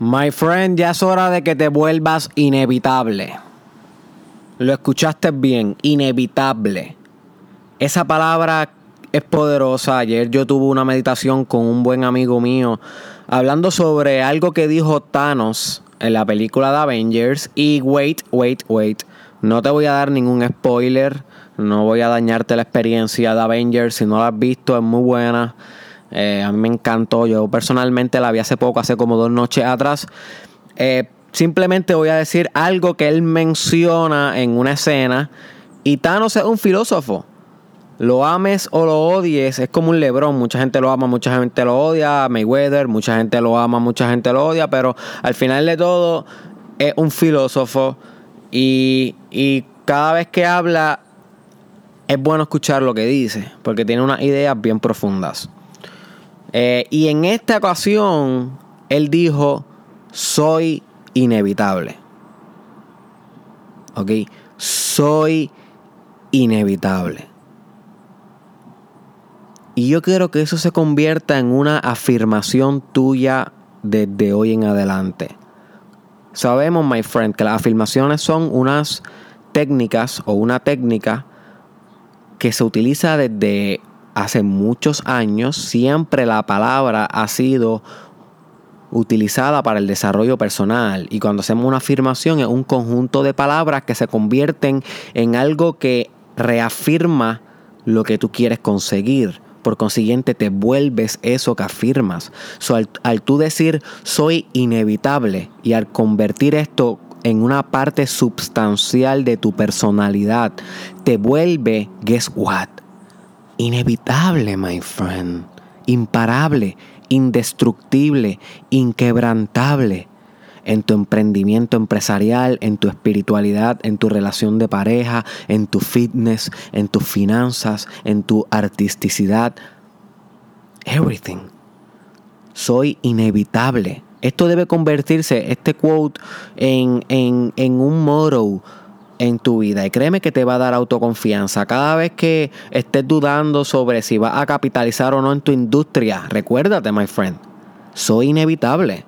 My friend, ya es hora de que te vuelvas inevitable. Lo escuchaste bien, inevitable. Esa palabra es poderosa. Ayer yo tuve una meditación con un buen amigo mío hablando sobre algo que dijo Thanos en la película de Avengers. Y wait, wait, wait. No te voy a dar ningún spoiler. No voy a dañarte la experiencia de Avengers. Si no la has visto, es muy buena. Eh, a mí me encantó. Yo personalmente la vi hace poco, hace como dos noches atrás. Eh, simplemente voy a decir algo que él menciona en una escena. Y Thanos es un filósofo. Lo ames o lo odies, es como un Lebron. Mucha gente lo ama, mucha gente lo odia. Mayweather, mucha gente lo ama, mucha gente lo odia. Pero al final de todo, es un filósofo. Y, y cada vez que habla, es bueno escuchar lo que dice. Porque tiene unas ideas bien profundas. Eh, y en esta ocasión, él dijo, soy inevitable. ¿Ok? Soy inevitable. Y yo quiero que eso se convierta en una afirmación tuya desde hoy en adelante. Sabemos, my friend, que las afirmaciones son unas técnicas o una técnica que se utiliza desde hace muchos años siempre la palabra ha sido utilizada para el desarrollo personal y cuando hacemos una afirmación es un conjunto de palabras que se convierten en algo que reafirma lo que tú quieres conseguir. Por consiguiente, te vuelves eso que afirmas. al, al tú decir soy inevitable y al convertir esto en una parte substancial de tu personalidad, te vuelve, guess what? Inevitable, my friend. Imparable, indestructible, inquebrantable en tu emprendimiento empresarial, en tu espiritualidad, en tu relación de pareja, en tu fitness, en tus finanzas, en tu artisticidad. Everything. Soy inevitable. Esto debe convertirse, este quote, en, en, en un motto en tu vida y créeme que te va a dar autoconfianza. Cada vez que estés dudando sobre si vas a capitalizar o no en tu industria, recuérdate, my friend, soy inevitable.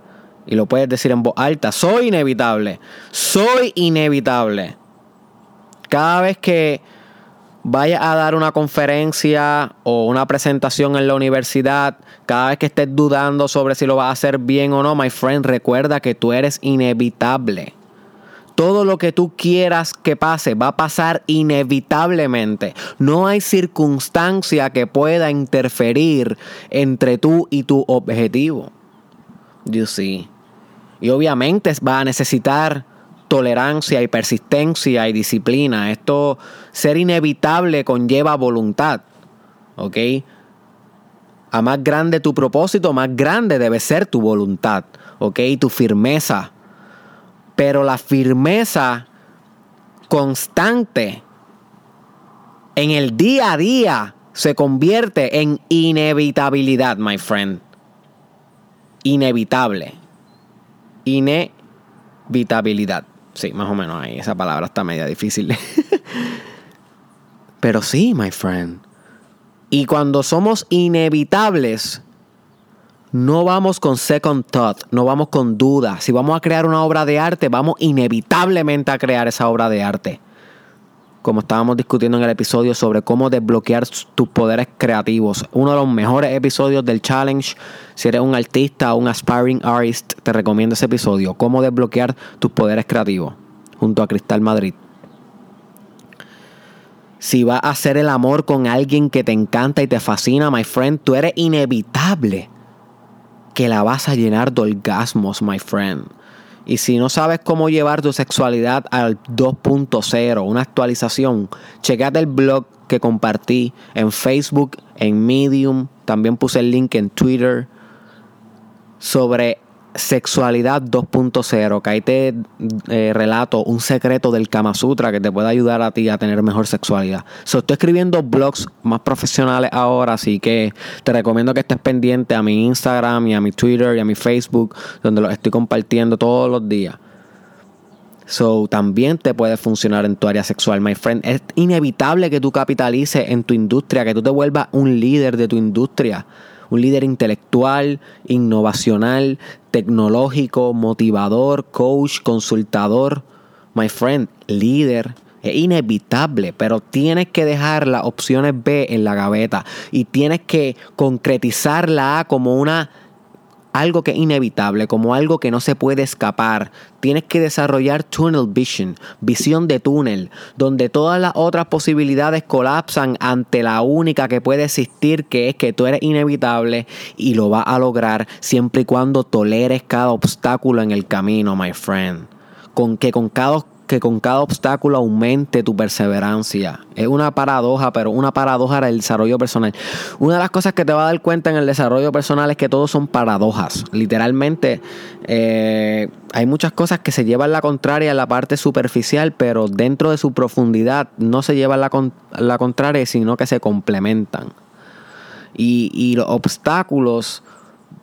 Y lo puedes decir en voz alta, soy inevitable, soy inevitable. Cada vez que vayas a dar una conferencia o una presentación en la universidad, cada vez que estés dudando sobre si lo vas a hacer bien o no, my friend, recuerda que tú eres inevitable todo lo que tú quieras que pase va a pasar inevitablemente. No hay circunstancia que pueda interferir entre tú y tu objetivo. You see. Y obviamente va a necesitar tolerancia y persistencia y disciplina. Esto, ser inevitable conlleva voluntad. ¿Ok? A más grande tu propósito, más grande debe ser tu voluntad. ¿Ok? Tu firmeza pero la firmeza constante en el día a día se convierte en inevitabilidad, my friend. Inevitable. Inevitabilidad. Sí, más o menos ahí. Esa palabra está media difícil. Pero sí, my friend. Y cuando somos inevitables, no vamos con second thought, no vamos con duda. Si vamos a crear una obra de arte, vamos inevitablemente a crear esa obra de arte. Como estábamos discutiendo en el episodio sobre cómo desbloquear tus poderes creativos. Uno de los mejores episodios del challenge. Si eres un artista o un aspiring artist, te recomiendo ese episodio. Cómo desbloquear tus poderes creativos. Junto a Cristal Madrid. Si vas a hacer el amor con alguien que te encanta y te fascina, my friend, tú eres inevitable que la vas a llenar de orgasmos, my friend. Y si no sabes cómo llevar tu sexualidad al 2.0, una actualización, checate el blog que compartí en Facebook, en Medium, también puse el link en Twitter sobre Sexualidad 2.0, que ahí te eh, relato un secreto del Kama Sutra que te puede ayudar a ti a tener mejor sexualidad. So, estoy escribiendo blogs más profesionales ahora, así que te recomiendo que estés pendiente a mi Instagram y a mi Twitter y a mi Facebook, donde los estoy compartiendo todos los días. So, también te puede funcionar en tu área sexual, my friend. Es inevitable que tú capitalices en tu industria, que tú te vuelvas un líder de tu industria un líder intelectual, innovacional, tecnológico, motivador, coach, consultador. My friend, líder. Es inevitable, pero tienes que dejar las opciones B en la gaveta y tienes que concretizar la A como una algo que es inevitable, como algo que no se puede escapar. Tienes que desarrollar tunnel vision, visión de túnel, donde todas las otras posibilidades colapsan ante la única que puede existir, que es que tú eres inevitable y lo vas a lograr siempre y cuando toleres cada obstáculo en el camino, my friend. Con que con cada que con cada obstáculo aumente tu perseverancia. Es una paradoja, pero una paradoja del desarrollo personal. Una de las cosas que te va a dar cuenta en el desarrollo personal es que todos son paradojas. Literalmente, eh, hay muchas cosas que se llevan la contraria en la parte superficial, pero dentro de su profundidad no se llevan la, la contraria, sino que se complementan. Y, y los obstáculos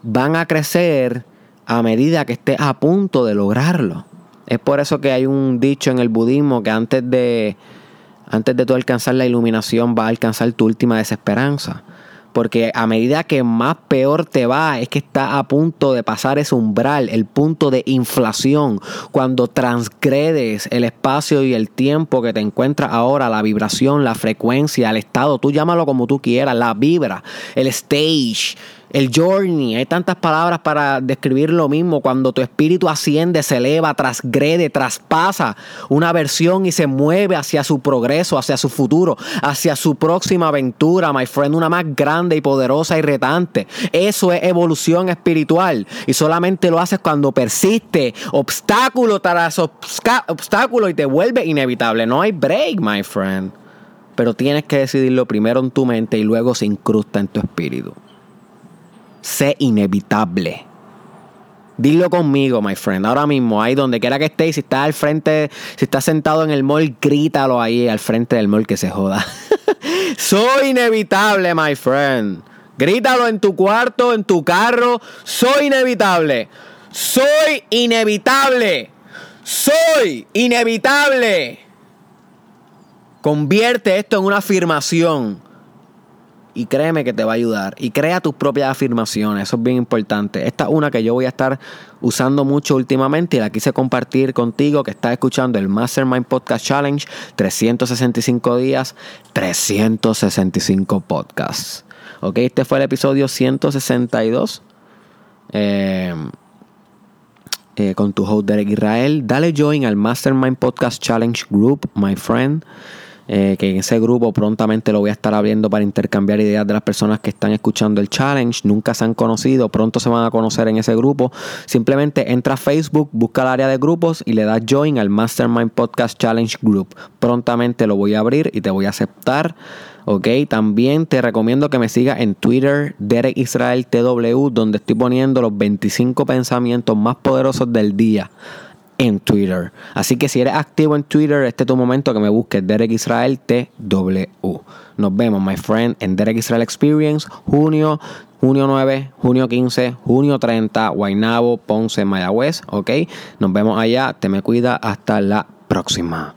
van a crecer a medida que estés a punto de lograrlo. Es por eso que hay un dicho en el budismo que antes de, antes de tú alcanzar la iluminación va a alcanzar tu última desesperanza. Porque a medida que más peor te va, es que está a punto de pasar ese umbral, el punto de inflación. Cuando transgredes el espacio y el tiempo que te encuentras ahora, la vibración, la frecuencia, el estado, tú llámalo como tú quieras, la vibra, el stage, el journey, hay tantas palabras para describir lo mismo. Cuando tu espíritu asciende, se eleva, transgrede, traspasa una versión y se mueve hacia su progreso, hacia su futuro, hacia su próxima aventura, my friend, una más grande y poderosa y retante. Eso es evolución espiritual y solamente lo haces cuando persiste obstáculo tras obstáculo y te vuelve inevitable. No hay break, my friend. Pero tienes que decidirlo primero en tu mente y luego se incrusta en tu espíritu sé inevitable. Dilo conmigo, my friend. Ahora mismo, ahí donde quiera que estés, si estás al frente, si estás sentado en el mall, grítalo ahí al frente del mall que se joda. Soy inevitable, my friend. Grítalo en tu cuarto, en tu carro. Soy inevitable. Soy inevitable. Soy inevitable. Convierte esto en una afirmación y créeme que te va a ayudar. Y crea tus propias afirmaciones, eso es bien importante. Esta es una que yo voy a estar usando mucho últimamente y la quise compartir contigo que estás escuchando el Mastermind Podcast Challenge 365 días, 365 podcasts. Ok, este fue el episodio 162. Eh, eh, con tu host Derek Israel. Dale join al Mastermind Podcast Challenge Group, my friend. Eh, que en ese grupo prontamente lo voy a estar abriendo para intercambiar ideas de las personas que están escuchando el challenge. Nunca se han conocido, pronto se van a conocer en ese grupo. Simplemente entra a Facebook, busca el área de grupos y le das join al Mastermind Podcast Challenge Group. Prontamente lo voy a abrir y te voy a aceptar. Ok, también te recomiendo que me sigas en Twitter, Derek Israel TW, donde estoy poniendo los 25 pensamientos más poderosos del día en Twitter. Así que si eres activo en Twitter, este es tu momento que me busques Derek Israel TW. Nos vemos, my friend, en Derek Israel Experience, junio, junio 9, junio 15, junio 30, Guaynabo, Ponce, Mayagüez, ¿ok? Nos vemos allá, te me cuida, hasta la próxima.